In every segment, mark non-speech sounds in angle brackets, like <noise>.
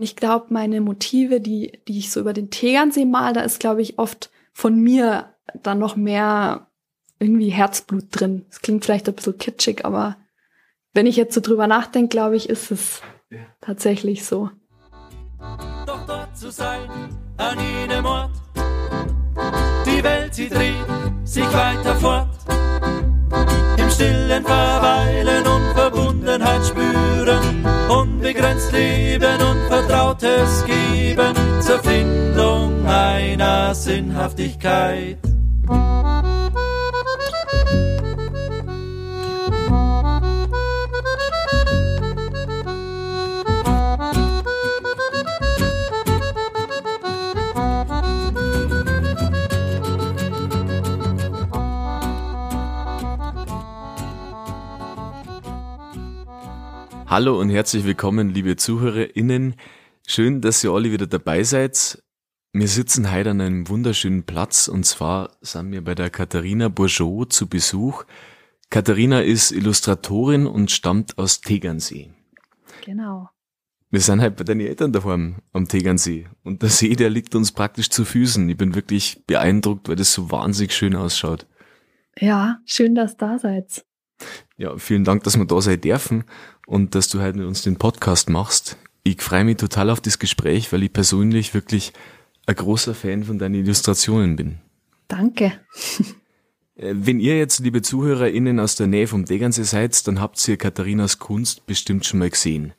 Ich glaube, meine Motive, die, die ich so über den Tegernsee mal, da ist, glaube ich, oft von mir dann noch mehr irgendwie Herzblut drin. Das klingt vielleicht ein bisschen kitschig, aber wenn ich jetzt so drüber nachdenke, glaube ich, ist es ja. tatsächlich so. Doch dort zu sein, an jedem Ort, die Welt, sie dreht sich weiter fort. Im stillen Verweilen und Verbundenheit spüren, unbegrenzt leben und Vertrautes geben zur Findung einer Sinnhaftigkeit. Hallo und herzlich willkommen, liebe ZuhörerInnen. Schön, dass ihr alle wieder dabei seid. Wir sitzen heute an einem wunderschönen Platz und zwar sind wir bei der Katharina Bourgeot zu Besuch. Katharina ist Illustratorin und stammt aus Tegernsee. Genau. Wir sind halt bei deinen Eltern daheim am Tegernsee und der See, der liegt uns praktisch zu Füßen. Ich bin wirklich beeindruckt, weil das so wahnsinnig schön ausschaut. Ja, schön, dass ihr da seid. Ja, vielen Dank, dass wir da sein dürfen und dass du heute mit uns den Podcast machst. Ich freue mich total auf das Gespräch, weil ich persönlich wirklich ein großer Fan von deinen Illustrationen bin. Danke. Äh, wenn ihr jetzt, liebe ZuhörerInnen aus der Nähe vom Degernsee seid, dann habt ihr Katharinas Kunst bestimmt schon mal gesehen.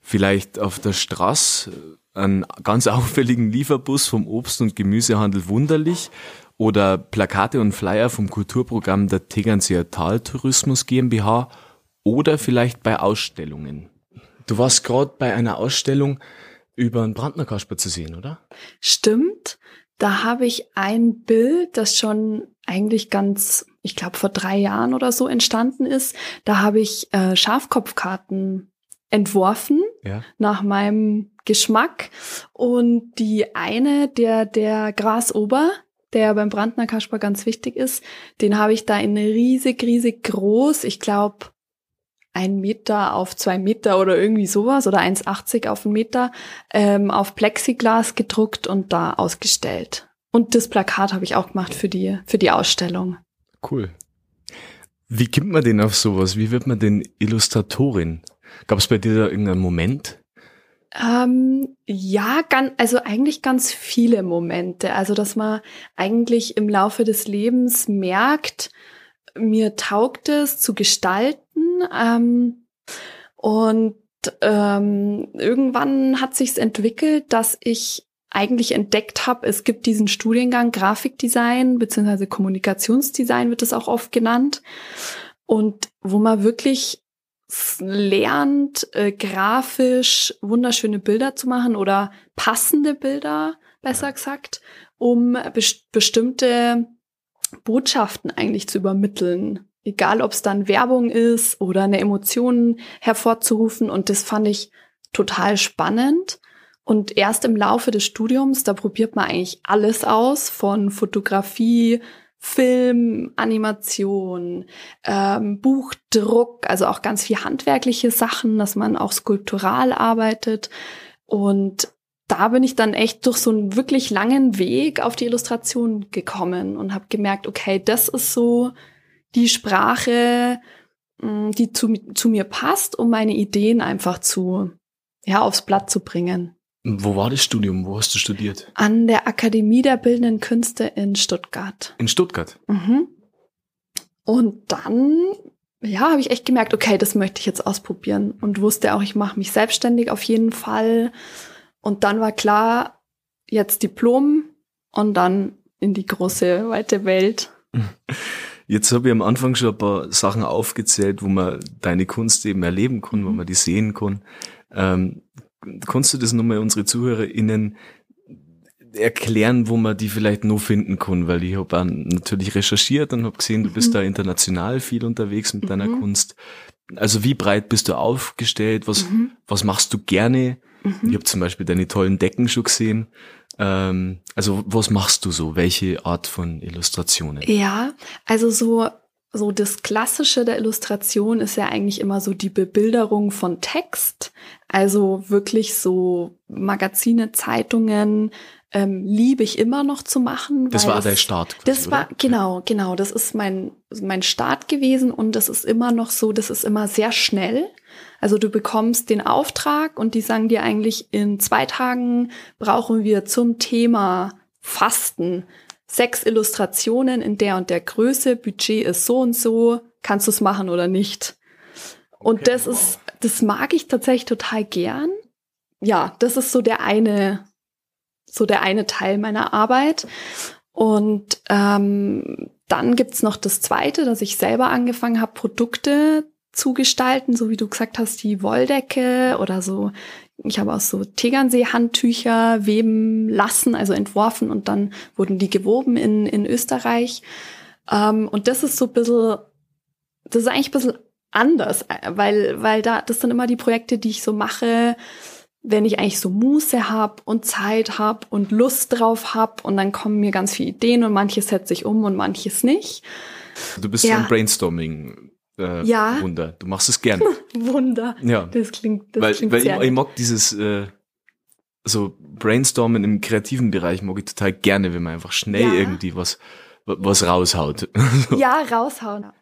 Vielleicht auf der Straße einen ganz <laughs> auffälligen Lieferbus vom Obst- und Gemüsehandel Wunderlich oder Plakate und Flyer vom Kulturprogramm der Tegernseer Taltourismus GmbH oder vielleicht bei Ausstellungen. Du warst gerade bei einer Ausstellung über einen Brandnerkasper zu sehen, oder? Stimmt. Da habe ich ein Bild, das schon eigentlich ganz, ich glaube, vor drei Jahren oder so entstanden ist. Da habe ich äh, Schafkopfkarten entworfen ja. nach meinem Geschmack. Und die eine, der, der Grasober, der beim Brandner Kasper ganz wichtig ist, den habe ich da in riesig, riesig groß, ich glaube ein Meter auf zwei Meter oder irgendwie sowas oder 1,80 auf einen Meter ähm, auf Plexiglas gedruckt und da ausgestellt. Und das Plakat habe ich auch gemacht für die, für die Ausstellung. Cool. Wie kommt man denn auf sowas? Wie wird man denn Illustratorin? Gab es bei dir da irgendeinen Moment? Ähm, ja, ganz, also eigentlich ganz viele Momente. Also, dass man eigentlich im Laufe des Lebens merkt, mir taugt es zu gestalten. Ähm, und ähm, irgendwann hat sich's entwickelt, dass ich eigentlich entdeckt habe, es gibt diesen Studiengang Grafikdesign beziehungsweise Kommunikationsdesign wird es auch oft genannt und wo man wirklich lernt, äh, grafisch wunderschöne Bilder zu machen oder passende Bilder, besser gesagt, um best bestimmte Botschaften eigentlich zu übermitteln. Egal, ob es dann Werbung ist oder eine Emotion hervorzurufen. Und das fand ich total spannend. Und erst im Laufe des Studiums, da probiert man eigentlich alles aus, von Fotografie, Film, Animation, ähm, Buchdruck, also auch ganz viel handwerkliche Sachen, dass man auch skulptural arbeitet. Und da bin ich dann echt durch so einen wirklich langen Weg auf die Illustration gekommen und habe gemerkt, okay, das ist so die Sprache, mm, die zu, zu mir passt, um meine Ideen einfach zu, ja, aufs Blatt zu bringen. Wo war das Studium? Wo hast du studiert? An der Akademie der Bildenden Künste in Stuttgart. In Stuttgart? Mhm. Und dann, ja, habe ich echt gemerkt, okay, das möchte ich jetzt ausprobieren und wusste auch, ich mache mich selbstständig auf jeden Fall und dann war klar, jetzt Diplom und dann in die große, weite Welt. <laughs> Jetzt habe ich am Anfang schon ein paar Sachen aufgezählt, wo man deine Kunst eben erleben kann, mhm. wo man die sehen kann. Ähm, kannst du das nochmal unsere ZuhörerInnen erklären, wo man die vielleicht noch finden kann? Weil ich habe natürlich recherchiert und habe gesehen, du bist mhm. da international viel unterwegs mit deiner mhm. Kunst. Also wie breit bist du aufgestellt? Was, mhm. was machst du gerne? Mhm. Ich habe zum Beispiel deine tollen Decken schon gesehen. Ähm, also was machst du so? Welche Art von Illustrationen? Ja, also so so das Klassische der Illustration ist ja eigentlich immer so die Bebilderung von Text. Also wirklich so Magazine, Zeitungen, ähm, liebe ich immer noch zu machen. Das war der Start. Quasi, das war, oder? genau, genau. Das ist mein, mein Start gewesen und das ist immer noch so, das ist immer sehr schnell. Also du bekommst den Auftrag und die sagen dir eigentlich, in zwei Tagen brauchen wir zum Thema Fasten sechs Illustrationen in der und der Größe, Budget ist so und so, kannst du es machen oder nicht? Und okay, das wow. ist, das mag ich tatsächlich total gern. Ja, das ist so der eine so der eine Teil meiner Arbeit. Und ähm, dann gibt's noch das Zweite, dass ich selber angefangen habe, Produkte zu gestalten, so wie du gesagt hast, die Wolldecke oder so. Ich habe auch so Tegernsee-Handtücher weben lassen, also entworfen und dann wurden die gewoben in, in Österreich. Ähm, und das ist so ein bisschen, das ist eigentlich ein bisschen anders, weil, weil da, das sind immer die Projekte, die ich so mache, wenn ich eigentlich so Muße habe und Zeit habe und Lust drauf habe und dann kommen mir ganz viele Ideen und manches setze ich um und manches nicht. Du bist ja. so ein Brainstorming. Äh, ja. Wunder. Du machst es gern. <laughs> Wunder. Ja. Das klingt, das weil, klingt weil sehr ich, ich mag dieses äh, so Brainstormen im kreativen Bereich mag ich total gerne, wenn man einfach schnell ja. irgendwie was was raushaut. <laughs> ja, raushauen.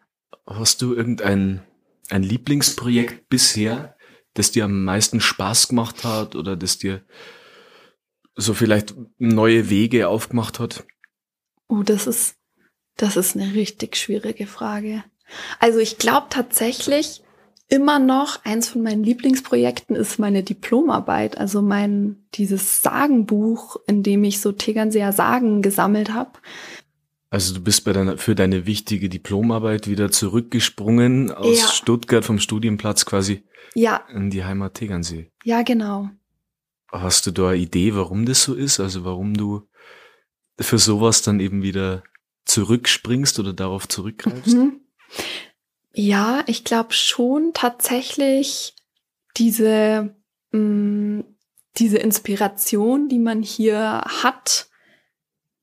Hast du irgendein ein Lieblingsprojekt bisher, das dir am meisten Spaß gemacht hat oder das dir so vielleicht neue Wege aufgemacht hat? Oh, das ist, das ist eine richtig schwierige Frage. Also ich glaube tatsächlich immer noch, eins von meinen Lieblingsprojekten ist meine Diplomarbeit, also mein, dieses Sagenbuch, in dem ich so Tegernseer Sagen gesammelt habe. Also du bist bei deiner, für deine wichtige Diplomarbeit wieder zurückgesprungen aus ja. Stuttgart vom Studienplatz quasi ja. in die Heimat Tegernsee. Ja, genau. Hast du da eine Idee, warum das so ist? Also warum du für sowas dann eben wieder zurückspringst oder darauf zurückgreifst? Mhm. Ja, ich glaube schon tatsächlich diese, mh, mm, diese Inspiration, die man hier hat,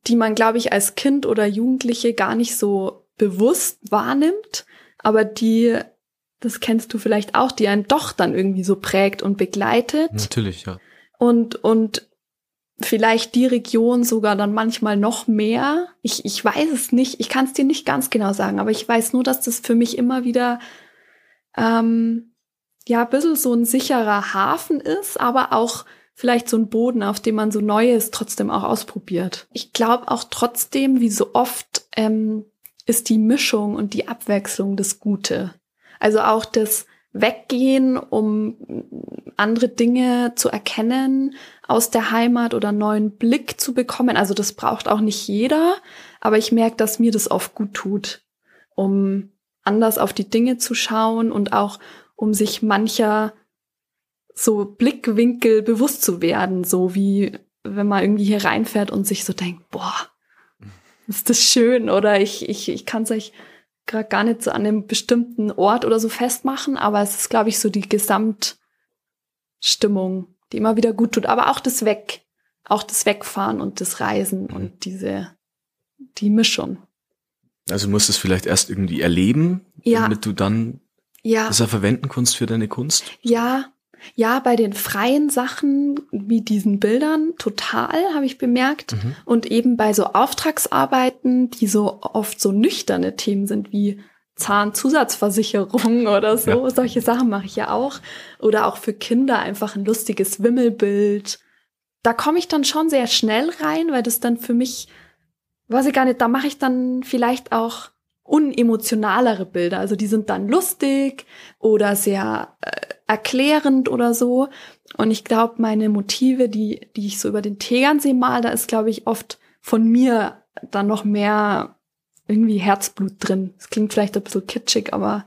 die man, glaube ich, als Kind oder Jugendliche gar nicht so bewusst wahrnimmt, aber die, das kennst du vielleicht auch, die einen doch dann irgendwie so prägt und begleitet. Natürlich, ja. Und, und vielleicht die Region sogar dann manchmal noch mehr. Ich, ich weiß es nicht, ich kann es dir nicht ganz genau sagen, aber ich weiß nur, dass das für mich immer wieder ähm, ja ein bisschen so ein sicherer Hafen ist, aber auch vielleicht so ein Boden, auf dem man so Neues trotzdem auch ausprobiert. Ich glaube auch trotzdem, wie so oft, ähm, ist die Mischung und die Abwechslung das Gute. Also auch das Weggehen, um andere Dinge zu erkennen aus der Heimat oder neuen Blick zu bekommen. Also das braucht auch nicht jeder, aber ich merke, dass mir das oft gut tut, um anders auf die Dinge zu schauen und auch um sich mancher so Blickwinkel bewusst zu werden, so wie wenn man irgendwie hier reinfährt und sich so denkt, boah, ist das schön oder ich, ich, ich kann es euch gerade gar nicht so an einem bestimmten Ort oder so festmachen, aber es ist, glaube ich, so die Gesamtstimmung, die immer wieder gut tut, aber auch das Weg, auch das Wegfahren und das Reisen mhm. und diese, die Mischung. Also musst du es vielleicht erst irgendwie erleben, ja. damit du dann ja. das ja verwenden kannst für deine Kunst? Ja, ja, bei den freien Sachen wie diesen Bildern total, habe ich bemerkt. Mhm. Und eben bei so Auftragsarbeiten, die so oft so nüchterne Themen sind wie Zahnzusatzversicherung oder so. Ja. Solche Sachen mache ich ja auch. Oder auch für Kinder einfach ein lustiges Wimmelbild. Da komme ich dann schon sehr schnell rein, weil das dann für mich, weiß ich gar nicht, da mache ich dann vielleicht auch unemotionalere Bilder. Also die sind dann lustig oder sehr äh, erklärend oder so. Und ich glaube, meine Motive, die, die ich so über den Tegernsee mal, da ist, glaube ich, oft von mir dann noch mehr irgendwie Herzblut drin. Es klingt vielleicht ein bisschen kitschig, aber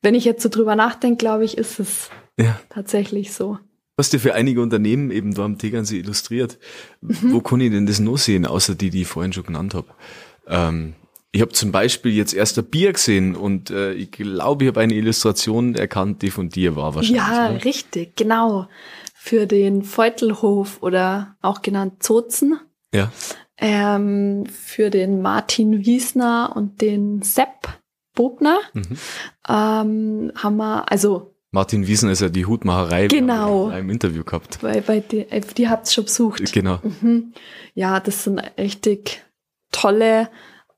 wenn ich jetzt so drüber nachdenke, glaube ich, ist es ja. tatsächlich so. Was dir für einige Unternehmen eben da am Tegernsee illustriert. Mhm. Wo kann ich denn das noch sehen, außer die, die ich vorhin schon genannt habe? Ähm, ich habe zum Beispiel jetzt erst ein Bier gesehen und äh, ich glaube, ich habe eine Illustration erkannt, die von dir war wahrscheinlich. Ja, ne? richtig, genau. Für den Feutelhof oder auch genannt Zozen. Ja. Ähm, für den Martin Wiesner und den Sepp Bobner. Mhm. Ähm, haben wir, also Martin Wiesen ist ja die Hutmacherei genau. im Interview gehabt. Bei, bei die, äh, die habt's schon besucht. Genau. Mhm. Ja, das sind richtig tolle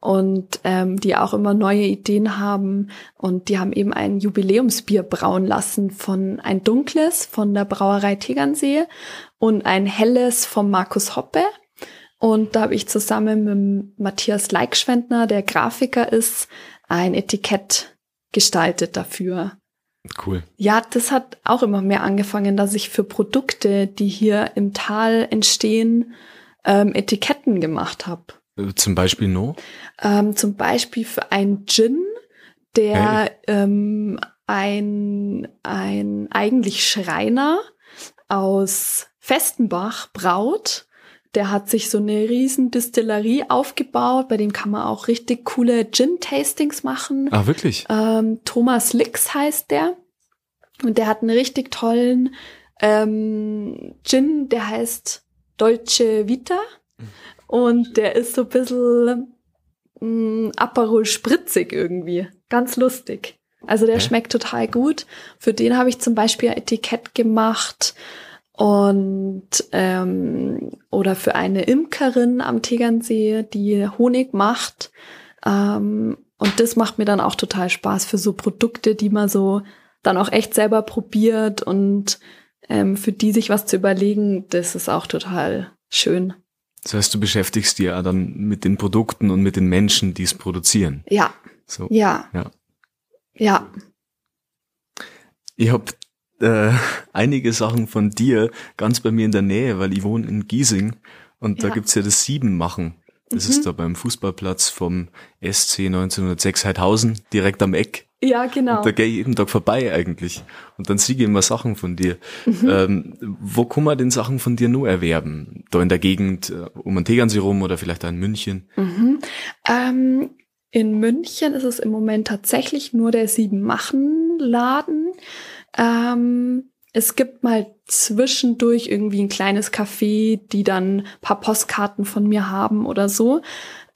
und ähm, die auch immer neue Ideen haben. Und die haben eben ein Jubiläumsbier brauen lassen von ein dunkles von der Brauerei Tegernsee und ein helles vom Markus Hoppe. Und da habe ich zusammen mit Matthias Leickschwendner, der Grafiker ist, ein Etikett gestaltet dafür. Cool. Ja, das hat auch immer mehr angefangen, dass ich für Produkte, die hier im Tal entstehen, ähm, Etiketten gemacht habe. Zum Beispiel no? Ähm, zum Beispiel für ein Gin, der hey. ähm, ein, ein eigentlich Schreiner aus Festenbach braut. Der hat sich so eine riesen Distillerie aufgebaut, bei dem kann man auch richtig coole Gin-Tastings machen. Ah, wirklich? Ähm, Thomas Lix heißt der. Und der hat einen richtig tollen ähm, Gin, der heißt Dolce Vita. Und der ist so ein bisschen mh, mm, Aperol spritzig irgendwie. Ganz lustig. Also der okay. schmeckt total gut. Für den habe ich zum Beispiel ein Etikett gemacht und ähm, oder für eine Imkerin am Tegernsee, die Honig macht. Ähm, und das macht mir dann auch total Spaß für so Produkte, die man so dann auch echt selber probiert und ähm, für die sich was zu überlegen, das ist auch total schön. Das heißt, du beschäftigst dich ja dann mit den Produkten und mit den Menschen, die es produzieren. Ja. So. Ja. Ja. Ja. Ich habe äh, einige Sachen von dir ganz bei mir in der Nähe, weil ich wohne in Giesing und ja. da gibt's ja das Siebenmachen. Das mhm. ist da beim Fußballplatz vom SC 1906 Heidhausen, direkt am Eck. Ja, genau. Und da gehe ich jeden Tag vorbei eigentlich. Und dann siege ich immer Sachen von dir. Mhm. Ähm, wo kann man denn Sachen von dir nur erwerben? Da in der Gegend, äh, um den Tegernsee rum oder vielleicht auch in München? Mhm. Ähm, in München ist es im Moment tatsächlich nur der Siebenmachen-Laden. Ähm, es gibt mal zwischendurch irgendwie ein kleines Café, die dann paar Postkarten von mir haben oder so.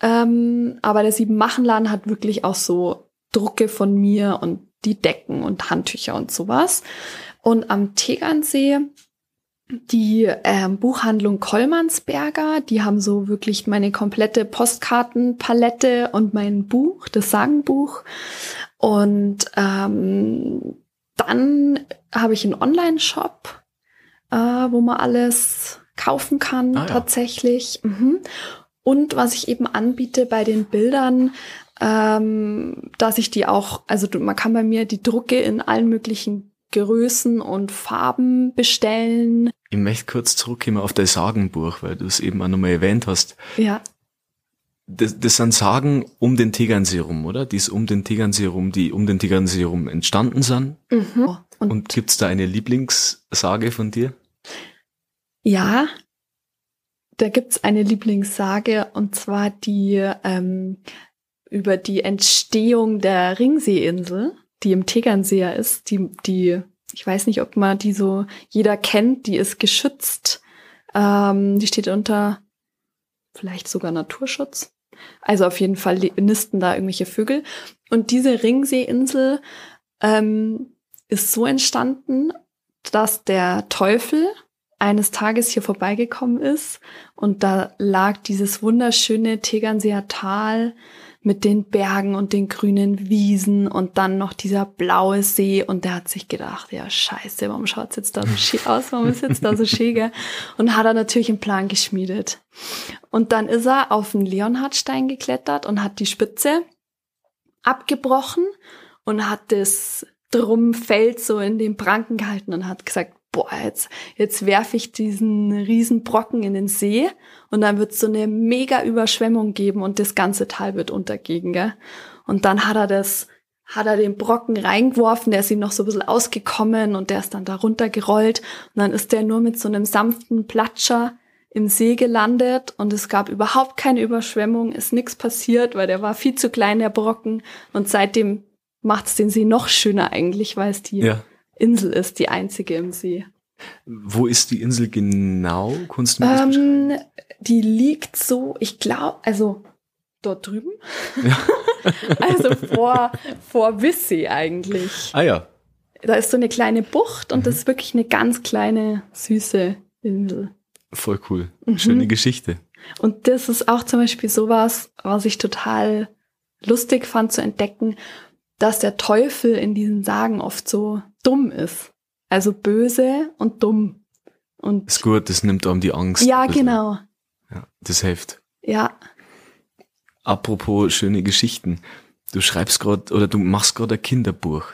Ähm, aber der Siebenmachenladen hat wirklich auch so Drucke von mir und die Decken und Handtücher und sowas. Und am Tegernsee die ähm, Buchhandlung Kollmannsberger, die haben so wirklich meine komplette Postkartenpalette und mein Buch, das Sagenbuch. Und ähm, dann habe ich einen Online-Shop, äh, wo man alles kaufen kann ah, ja. tatsächlich. Mhm. Und was ich eben anbiete bei den Bildern, ähm, dass ich die auch, also man kann bei mir die Drucke in allen möglichen Größen und Farben bestellen. Ich möchte kurz zurückkommen auf dein Sagenbuch, weil du es eben auch nochmal erwähnt hast. Ja. Das, das sind Sagen um den Tegernsee rum, oder? Die ist um den Tegernsee rum, die um den Tegernsee rum entstanden sind. Mhm. Und, und gibt's da eine Lieblingssage von dir? Ja, da gibt's eine Lieblingssage und zwar die ähm, über die Entstehung der Ringseeinsel, die im Tegernseer ist, die, die, ich weiß nicht, ob man die so jeder kennt, die ist geschützt. Ähm, die steht unter vielleicht sogar Naturschutz. Also auf jeden Fall nisten da irgendwelche Vögel. Und diese Ringseeinsel ähm, ist so entstanden, dass der Teufel eines Tages hier vorbeigekommen ist und da lag dieses wunderschöne Tegernseer Tal mit den Bergen und den grünen Wiesen und dann noch dieser blaue See und der hat sich gedacht, ja scheiße, warum schaut's jetzt da so <laughs> schick aus, warum ist jetzt da so schäge? Und hat er natürlich einen Plan geschmiedet. Und dann ist er auf den Leonhardstein geklettert und hat die Spitze abgebrochen und hat das Drumfeld so in den Pranken gehalten und hat gesagt, boah, jetzt, jetzt werfe ich diesen riesen Brocken in den See und dann wird es so eine mega Überschwemmung geben und das ganze Tal wird untergehen, gell? Und dann hat er das, hat er den Brocken reingeworfen, der ist ihm noch so ein bisschen ausgekommen und der ist dann da runtergerollt und dann ist der nur mit so einem sanften Platscher im See gelandet und es gab überhaupt keine Überschwemmung, ist nichts passiert, weil der war viel zu klein, der Brocken und seitdem macht es den See noch schöner eigentlich, weil es die ja. Insel ist, die einzige im See. Wo ist die Insel genau? Mir ähm, die liegt so, ich glaube, also dort drüben. Ja. <laughs> also vor, vor Wissy eigentlich. Ah ja. Da ist so eine kleine Bucht und mhm. das ist wirklich eine ganz kleine, süße Insel. Voll cool. Mhm. Schöne Geschichte. Und das ist auch zum Beispiel sowas, was ich total lustig fand zu entdecken, dass der Teufel in diesen Sagen oft so dumm ist. Also böse und dumm. Und ist gut, das nimmt einem die Angst. Ja, genau. Ja, das hilft. Ja. Apropos schöne Geschichten. Du schreibst gerade oder du machst gerade ein Kinderbuch.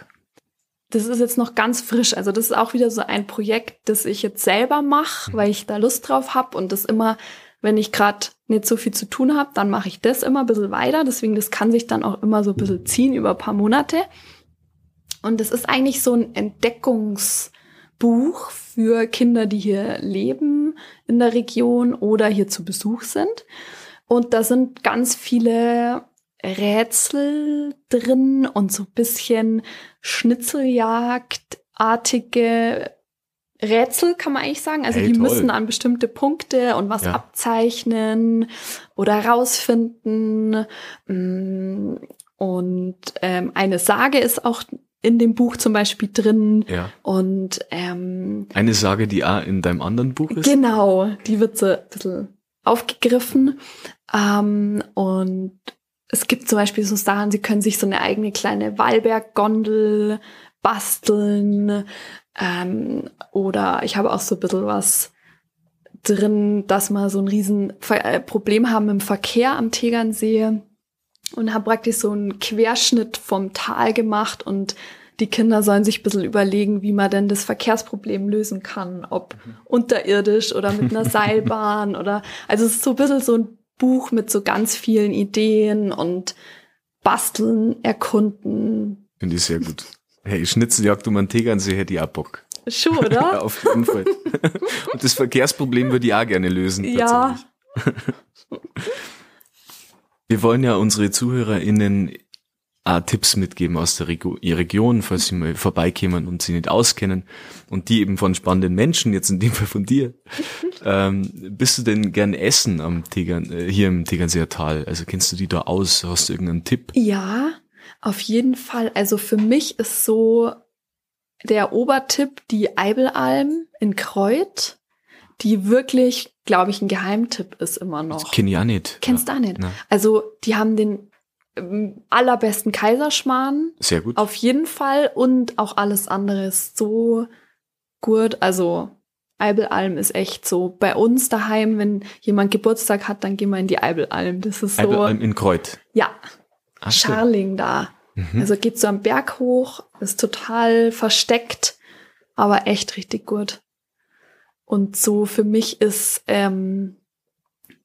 Das ist jetzt noch ganz frisch. Also das ist auch wieder so ein Projekt, das ich jetzt selber mache, mhm. weil ich da Lust drauf habe und das immer, wenn ich gerade nicht so viel zu tun habe, dann mache ich das immer ein bisschen weiter. Deswegen, das kann sich dann auch immer so ein bisschen ziehen über ein paar Monate. Und das ist eigentlich so ein Entdeckungsbuch für Kinder, die hier leben in der Region oder hier zu Besuch sind. Und da sind ganz viele Rätsel drin und so ein bisschen Schnitzeljagdartige Rätsel, kann man eigentlich sagen. Also hey, die toll. müssen an bestimmte Punkte und was ja. abzeichnen oder rausfinden. Mm, und ähm, eine Sage ist auch in dem Buch zum Beispiel drin. Ja. Und ähm, eine Sage, die auch in deinem anderen Buch ist? Genau, die wird so ein bisschen aufgegriffen. Ähm, und es gibt zum Beispiel so Sachen, sie können sich so eine eigene kleine Wallberg-Gondel basteln. Ähm, oder ich habe auch so ein bisschen was drin, dass wir so ein riesen äh, Problem haben im Verkehr am Tegernsee und habe praktisch so einen Querschnitt vom Tal gemacht und die Kinder sollen sich ein bisschen überlegen, wie man denn das Verkehrsproblem lösen kann, ob mhm. unterirdisch oder mit einer <laughs> Seilbahn oder also es ist so ein bisschen so ein Buch mit so ganz vielen Ideen und basteln, erkunden. Finde ich sehr gut. Hey, Schnitzeljagd um einen Tegernsee hätte ich auch Bock. Schon, oder? ja, <laughs> auf jeden Fall. <laughs> und das Verkehrsproblem würde ich auch gerne lösen. Ja. Wir wollen ja unsere ZuhörerInnen auch Tipps mitgeben aus der Region, falls sie mal vorbeikämen und sie nicht auskennen und die eben von spannenden Menschen, jetzt in dem Fall von dir. <laughs> ähm, bist du denn gern essen am Tegern, äh, hier im Tegernseer Tal? Also kennst du die da aus? Hast du irgendeinen Tipp? Ja, auf jeden Fall. Also für mich ist so der Obertipp die Eibelalm in Kreuth die wirklich, glaube ich, ein Geheimtipp ist immer noch. Kenn ich auch nicht. Kennst du auch nicht. Ja. Also, die haben den ähm, allerbesten Kaiserschmarrn. Sehr gut. Auf jeden Fall. Und auch alles andere ist so gut. Also, Eibelalm ist echt so. Bei uns daheim, wenn jemand Geburtstag hat, dann gehen wir in die Eibelalm. Das ist so. Eibelalm in Kreuth. Ja. Ach, Scharling da. Mhm. Also geht so am Berg hoch, ist total versteckt, aber echt richtig gut. Und so für mich ist ähm,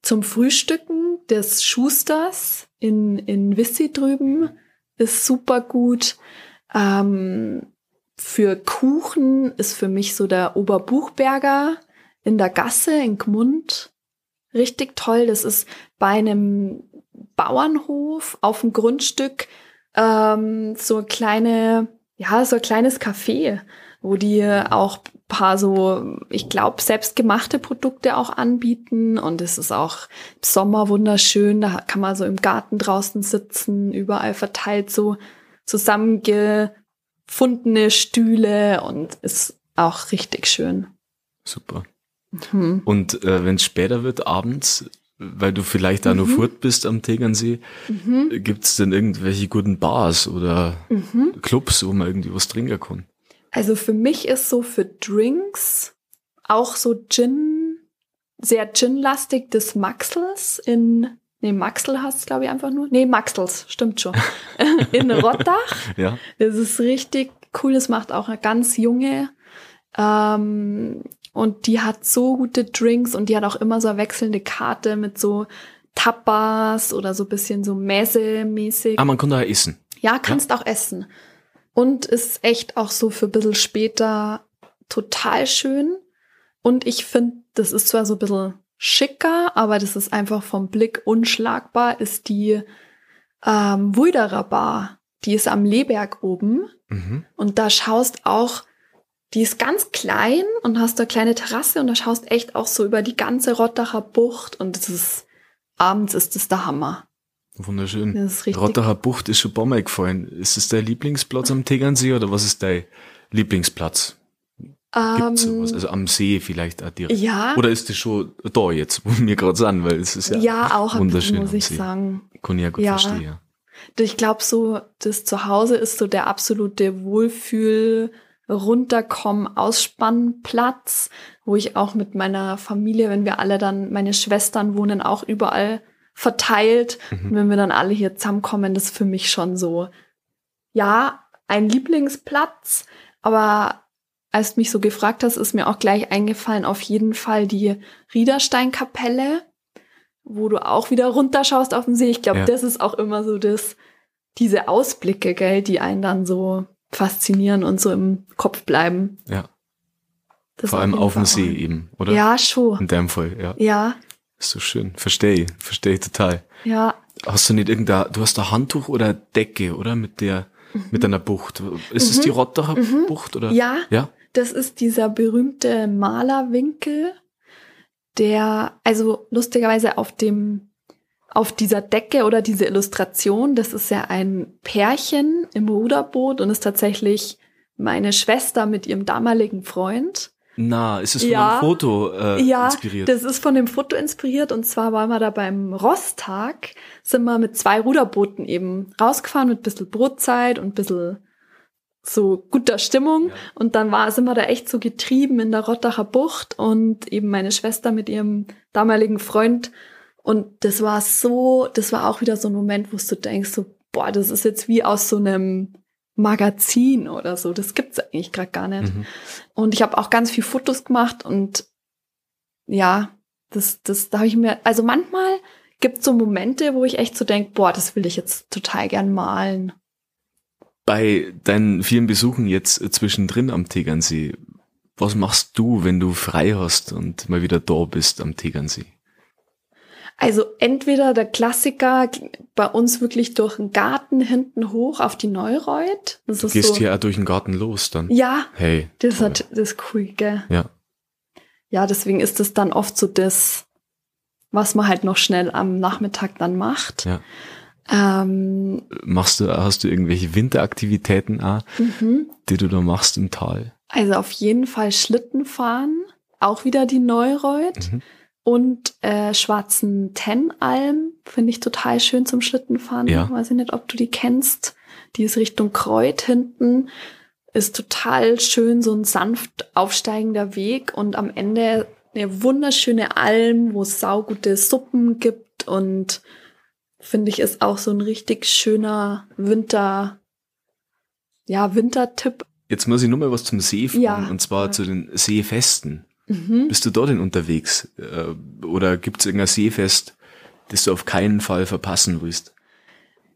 zum Frühstücken des Schusters in, in Wissi drüben ist super gut. Ähm, für Kuchen ist für mich so der Oberbuchberger in der Gasse in Gmund richtig toll. Das ist bei einem Bauernhof auf dem Grundstück ähm, so eine kleine, ja, so ein kleines Café, wo die auch paar so, ich glaube, selbstgemachte Produkte auch anbieten. Und es ist auch im Sommer wunderschön. Da kann man so im Garten draußen sitzen, überall verteilt so zusammengefundene Stühle und ist auch richtig schön. Super. Mhm. Und äh, wenn es später wird, abends, weil du vielleicht da mhm. nur furt bist am Tegernsee, mhm. gibt es denn irgendwelche guten Bars oder mhm. Clubs, wo man irgendwie was trinken kann? Also für mich ist so für Drinks auch so Gin, sehr Gin-lastig des Maxels in, nee, Maxel heißt es glaube ich einfach nur. Nee, Maxels, stimmt schon. <laughs> <laughs> in Rottach. Ja. Das ist richtig cool, das macht auch eine ganz junge. Ähm, und die hat so gute Drinks und die hat auch immer so eine wechselnde Karte mit so Tapas oder so bisschen so Messe-mäßig. Ah, man kann da essen. Ja, kannst ja? auch essen. Und ist echt auch so für ein bisschen später total schön. Und ich finde, das ist zwar so ein bisschen schicker, aber das ist einfach vom Blick unschlagbar, ist die ähm, Wuiderer Bar. Die ist am Leberg oben. Mhm. Und da schaust auch, die ist ganz klein und hast da kleine Terrasse und da schaust echt auch so über die ganze Rottacher Bucht und das ist, abends ist das der Hammer. Wunderschön. Das ist richtig. Rottacher Bucht ist schon ein paar Mal gefallen. Ist es dein Lieblingsplatz am Tegernsee oder was ist dein Lieblingsplatz? Gibt's Ähm, sowas? Also am See vielleicht auch direkt. ja, Oder ist das schon da jetzt, wo wir gerade sind, weil es ist ja, ja, auch wunderschön bisschen, muss ich See. sagen. kann ich ja gut Ja. verstehen. Ich glaube, so das Zuhause ist so der absolute Wohlfühl, runterkommen, Ausspannplatz, wo ich auch mit meiner Familie, wenn wir alle dann, meine Schwestern wohnen auch überall verteilt, Mhm. und wenn wir dann alle hier zusammenkommen, das ist für mich schon so, ja, ein Lieblingsplatz, aber als du mich so gefragt hast, ist mir auch gleich eingefallen, auf jeden Fall die Riedersteinkapelle, wo du auch wieder runterschaust auf den See. Ich glaube, Ja. das ist auch immer so das, diese Ausblicke, gell, die einen dann so faszinieren und so im Kopf bleiben. Ja. Das Vor allem auf dem See eben, oder? Ja, schon. In deinem Fall, ja. Ja, Ist so schön. Verstehe. Verstehe ich total. ja. Hast du nicht irgendein, du hast ein Handtuch oder Decke, oder? Mit der, mit einer Bucht. Ist es Mhm. die Rottacher Bucht, oder? Ja, Ja? das ist dieser berühmte Malerwinkel, der, also lustigerweise auf dem, auf dieser Decke oder diese Illustration, das ist ja ein Pärchen im Ruderboot und ist tatsächlich meine Schwester mit ihrem damaligen Freund. Na, ist es von Ja. einem Foto äh, ja, inspiriert? das ist von dem Foto inspiriert und zwar waren wir da beim Rosttag, sind wir mit zwei Ruderbooten eben rausgefahren mit bisschen Brotzeit und bisschen so guter Stimmung Ja. und dann war, sind wir da echt so getrieben in der Rottacher Bucht und eben meine Schwester mit ihrem damaligen Freund und das war so, das war auch wieder so ein Moment, wo du denkst so, boah, das ist jetzt wie aus so einem Magazin oder so, das gibt's eigentlich gerade gar nicht. Mhm. Und ich habe auch ganz viel Fotos gemacht und ja, das, das, da habe ich mir, also manchmal gibt so Momente, wo ich echt so denk, boah, das will ich jetzt total gern malen. Bei deinen vielen Besuchen jetzt äh, zwischendrin am Tegernsee, was machst du, wenn du frei hast und mal wieder da bist am Tegernsee? Also entweder der Klassiker bei uns wirklich durch den Garten hinten hoch auf die Neureuth. Das Du ist gehst so, hier auch durch den Garten los dann. ja, Hey. das toll. hat, das ist cool, gell? Ja. Ja, deswegen ist es dann oft so das, was man halt noch schnell am Nachmittag dann macht. Ja. Ähm, Machst du, hast du irgendwelche Winteraktivitäten auch, mhm. die du da machst im Tal? Also auf jeden Fall Schlitten fahren, auch wieder die Neureuth Mhm. Und äh, Schwarzen Tennalm finde ich total schön zum Schlittenfahren. Ja. Weiß ich nicht, ob du die kennst. Die ist Richtung Kreuth hinten. Ist total schön, so ein sanft aufsteigender Weg und am Ende eine wunderschöne Alm, wo es saugute Suppen gibt und finde ich ist auch so ein richtig schöner Winter, ja, Wintertipp. Jetzt muss ich nur mal was zum See fragen, Ja. und zwar zu den Seefesten. Mhm. Bist du da denn unterwegs? Äh, Oder gibt es irgendein Seefest, das du auf keinen Fall verpassen willst?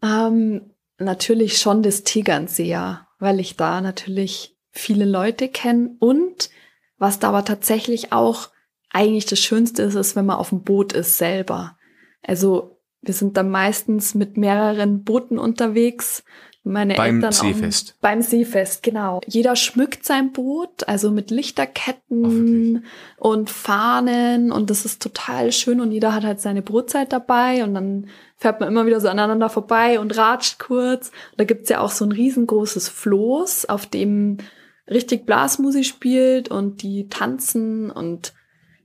Ähm, natürlich schon das Tegernseer, weil ich da natürlich viele Leute kenne und was da aber tatsächlich auch eigentlich das Schönste ist, ist, wenn man auf dem Boot ist selber. Also wir sind dann meistens mit mehreren Booten unterwegs. Meine Beim Eltern Seefest. Auch, beim Seefest, genau. Jeder schmückt sein Boot, also mit? Lichterketten und Fahnen und das ist total schön und jeder hat halt seine Brotzeit dabei und dann fährt man immer wieder so aneinander vorbei und ratscht kurz. Und da gibt's ja auch so ein riesengroßes Floß, auf dem richtig Blasmusik spielt und die tanzen und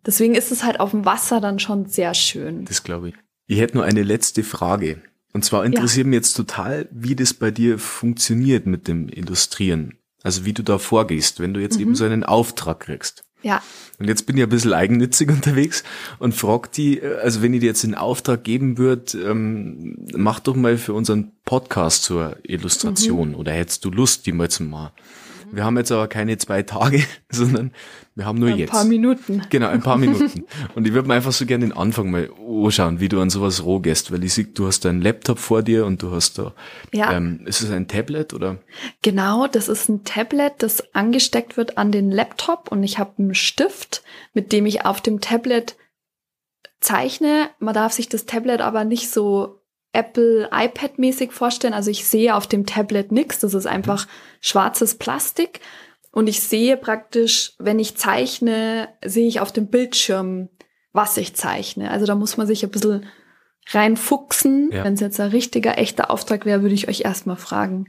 deswegen ist es halt auf dem Wasser dann schon sehr schön. Das glaube ich. Ich hätte nur eine letzte Frage. Und zwar interessiert mich jetzt total, wie das bei dir funktioniert mit dem Illustrieren. Also wie du da vorgehst, wenn du jetzt Mhm. eben so einen Auftrag kriegst. Ja, Und jetzt bin ich ein bisschen eigennützig <laughs> unterwegs und frag die, äh, also wenn ich dir jetzt den Auftrag geben würde, ähm, mach doch mal für unseren Podcast zur Illustration oder hättest du Lust, die mal zu machen? Wir haben jetzt aber keine zwei Tage, <laughs> sondern wir haben nur ein jetzt. paar Minuten. Genau, ein paar <laughs> Minuten. Und ich würde mir einfach so gerne den Anfang mal anschauen, wie du an sowas roh gehst, weil ich sehe, du hast deinen Laptop vor dir und du hast da, Ja. ähm, ist es ein Tablet oder? Genau, das ist ein Tablet, das angesteckt wird an den Laptop und ich habe einen Stift, mit dem ich auf dem Tablet zeichne. Man darf sich das Tablet aber nicht so Apple iPad mäßig vorstellen. Also ich sehe auf dem Tablet nichts. Das ist einfach schwarzes Plastik. Und ich sehe praktisch, wenn ich zeichne, sehe ich auf dem Bildschirm, was ich zeichne. Also da muss man sich ein bisschen reinfuchsen. Ja. Wenn es jetzt ein richtiger, echter Auftrag wäre, würde ich euch erstmal fragen,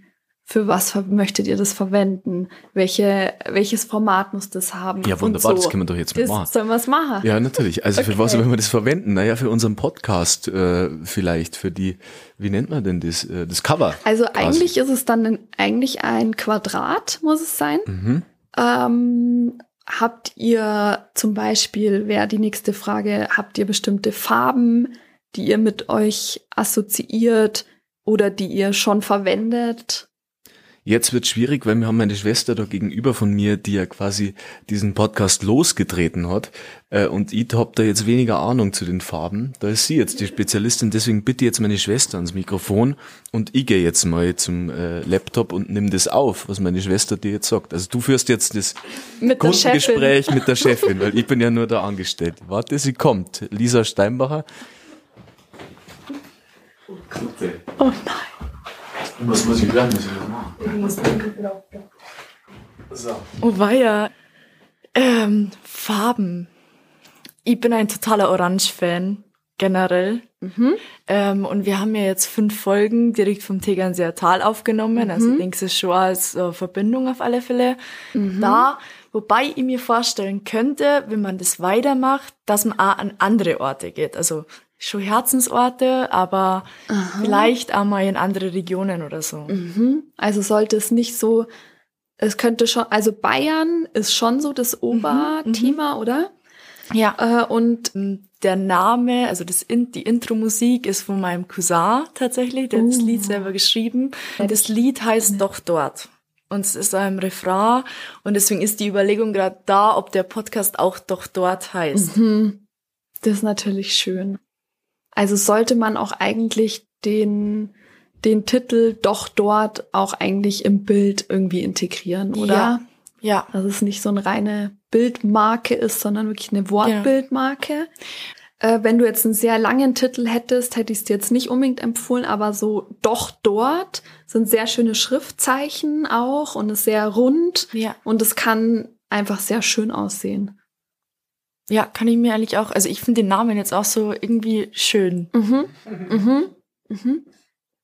für was möchtet ihr das verwenden? Welche, welches Format muss das haben? Ja, Und wunderbar, so. das können wir doch jetzt mal Das machen. sollen wir es machen? Ja, natürlich. Also für Okay. was wollen wir das verwenden? Naja, für unseren Podcast äh, vielleicht, für die, wie nennt man denn das, äh, das Cover? Also quasi. eigentlich ist es dann ein, eigentlich ein Quadrat, muss es sein. Mhm. Ähm, habt ihr zum Beispiel, wäre die nächste Frage, habt ihr bestimmte Farben, die ihr mit euch assoziiert oder die ihr schon verwendet? Jetzt wird schwierig, weil wir haben meine Schwester da gegenüber von mir, die ja quasi diesen Podcast losgetreten hat. Äh, und ich hab da jetzt weniger Ahnung zu den Farben. Da ist sie jetzt die Spezialistin. Deswegen bitte jetzt meine Schwester ans Mikrofon und ich gehe jetzt mal zum äh, Laptop und nimm das auf, was meine Schwester dir jetzt sagt. Also du führst jetzt das Mit. Kundengespräch mit der Chefin, weil ich bin ja nur da angestellt. Warte, sie kommt. Lisa Steinbacher. Oh nein. Was muss ich werden? Was muss ich machen? So. Oh weia. Ähm, Farben. Ich bin ein totaler Orange-Fan, generell. Mhm. Ähm, und wir haben ja jetzt fünf Folgen direkt vom Tegernseer Tal aufgenommen. Also ich denke, es ist schon als äh, Verbindung auf alle Fälle da. Wobei ich mir vorstellen könnte, wenn man das weitermacht, dass man auch an andere Orte geht. Also schon Herzensorte, aber vielleicht auch mal in andere Regionen oder so. Mhm. Also sollte es nicht so, es könnte schon, also Bayern ist schon so das Oberthema, oder? Ja. Äh, und Der Name, also das In die Intro-Musik ist von meinem Cousin tatsächlich, der hat das Oh. Lied selber geschrieben. Und das Lied heißt Doch dort. Und es ist ein Refrain. Und deswegen ist die Überlegung gerade da, ob der Podcast auch Doch dort heißt. Mhm. Das ist natürlich schön. Also sollte man auch eigentlich den, den Titel doch dort auch eigentlich im Bild irgendwie integrieren, oder? Ja. Ja. Dass es nicht so eine reine Bildmarke ist, sondern wirklich eine Wortbildmarke. Äh, wenn du jetzt einen sehr langen Titel hättest, hätte ich es dir jetzt nicht unbedingt empfohlen, aber so doch dort sind sehr schöne Schriftzeichen auch und ist sehr rund Ja. und es kann einfach sehr schön aussehen. Ja, kann ich mir eigentlich auch, also ich finde den Namen jetzt auch so irgendwie schön. Mhm. Mhm. Mhm.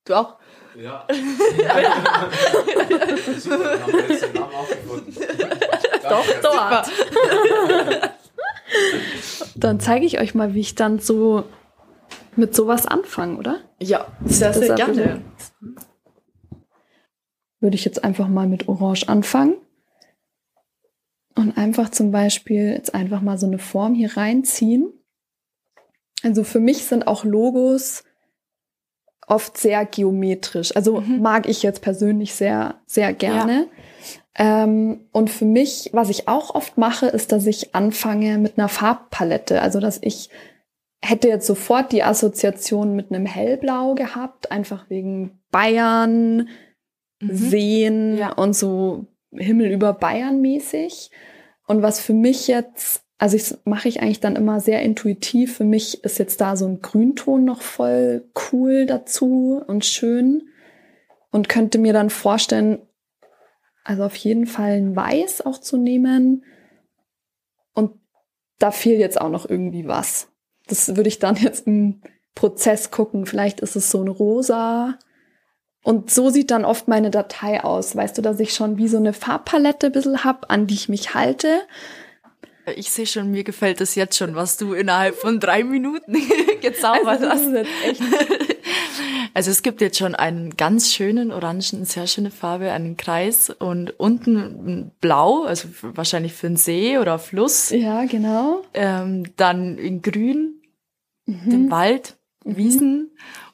Du auch? Ja. <laughs> Super, haben wir jetzt den Namen auch gefunden. Doch dort. <laughs> Dann zeige ich euch mal, wie ich dann so mit sowas anfange, oder? Ja, sehr, sehr gerne. Würde ich jetzt einfach mal mit Orange anfangen. Und einfach zum Beispiel jetzt einfach mal so eine Form hier reinziehen. Also für mich sind auch Logos oft sehr geometrisch. Also Mhm. mag ich jetzt persönlich sehr, sehr gerne. Ähm, und für mich, was ich auch oft mache, ist, dass ich anfange mit einer Farbpalette. Also dass ich hätte jetzt sofort die Assoziation mit einem Hellblau gehabt, einfach wegen Bayern, Mhm. Seen Ja. und so Himmel über Bayern mäßig. Und was für mich jetzt, also ich mache ich eigentlich dann immer sehr intuitiv. Für mich ist jetzt da so ein Grünton noch voll cool dazu und schön und könnte mir dann vorstellen, also auf jeden Fall ein Weiß auch zu nehmen. Und da fehlt jetzt auch noch irgendwie was. Das würde ich dann jetzt im Prozess gucken. Vielleicht ist es so ein Rosa. Und so sieht dann oft meine Datei aus. Weißt du, dass ich schon wie so eine Farbpalette ein bisschen hab, an die ich mich halte. Ich sehe schon, mir gefällt das jetzt schon, was du innerhalb von drei Minuten <laughs> gezaubert Also hast. echt <laughs> Also es gibt jetzt schon einen ganz schönen orangen, sehr schöne Farbe, einen Kreis und unten blau, also wahrscheinlich für einen See oder Fluss. Ja, genau. Ähm, dann in grün, Mhm. den Wald, Wiesen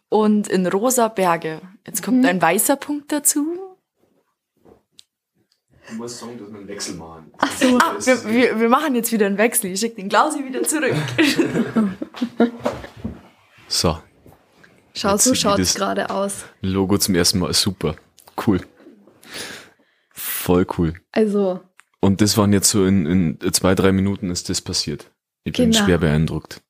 und in rosa Berge. Jetzt kommt Mhm. ein weißer Punkt dazu. Du musst sagen, dass wir einen Wechsel machen. Ach so. Ah, wir, wir, wir machen jetzt wieder einen Wechsel. Ich schicke den Klausi wieder zurück. <laughs> So, Schau, Jetzt so schaut's das- gerade aus. Logo zum ersten Mal. Super. Cool. Voll cool. Also, Und das waren jetzt so in, in zwei, drei Minuten ist das passiert. Ich bin Genau. schwer beeindruckt.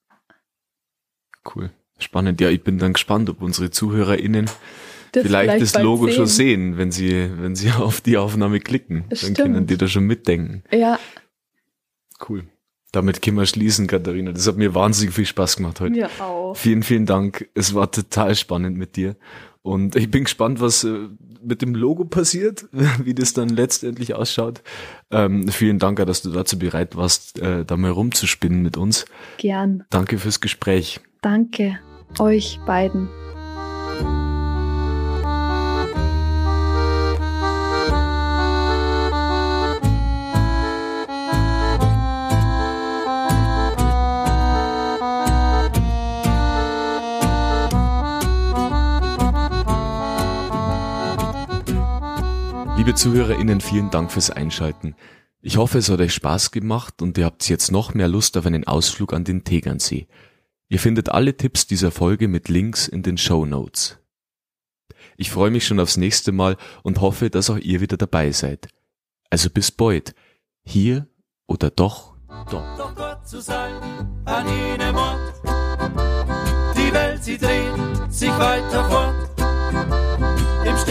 Cool. Spannend. Ja, ich bin dann gespannt, ob unsere ZuhörerInnen das vielleicht, das Logo schon sehen, wenn sie, wenn sie <laughs> auf die Aufnahme klicken. Das Dann können stimmt. die da schon mitdenken. Ja, Cool. Damit können wir schließen, Katharina. Das hat mir wahnsinnig viel Spaß gemacht heute. Mir auch. Vielen, vielen Dank. Es war total spannend mit dir. Und ich bin gespannt, was äh, mit dem Logo passiert, <laughs> wie das dann letztendlich ausschaut. Ähm, vielen Dank, dass du dazu bereit warst, äh, da mal rumzuspinnen mit uns. Gern. Danke fürs Gespräch. Danke euch beiden. Liebe ZuhörerInnen, vielen Dank fürs Einschalten. Ich hoffe, es hat euch Spaß gemacht und ihr habt jetzt noch mehr Lust auf einen Ausflug an den Tegernsee. Ihr findet alle Tipps dieser Folge mit Links in den Show Notes. Ich freue mich schon aufs nächste Mal und hoffe, dass auch ihr wieder dabei seid. Also bis bald. Hier oder doch dort. Doch Gott zu sein an jenem Ort. Die Welt, sie dreht sich weiter fort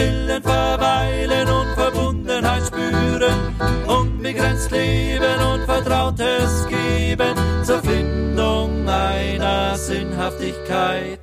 stillen Verweilen und Verbundenheit spüren, unbegrenzt leben und Vertrautes geben zur Findung einer Sinnhaftigkeit.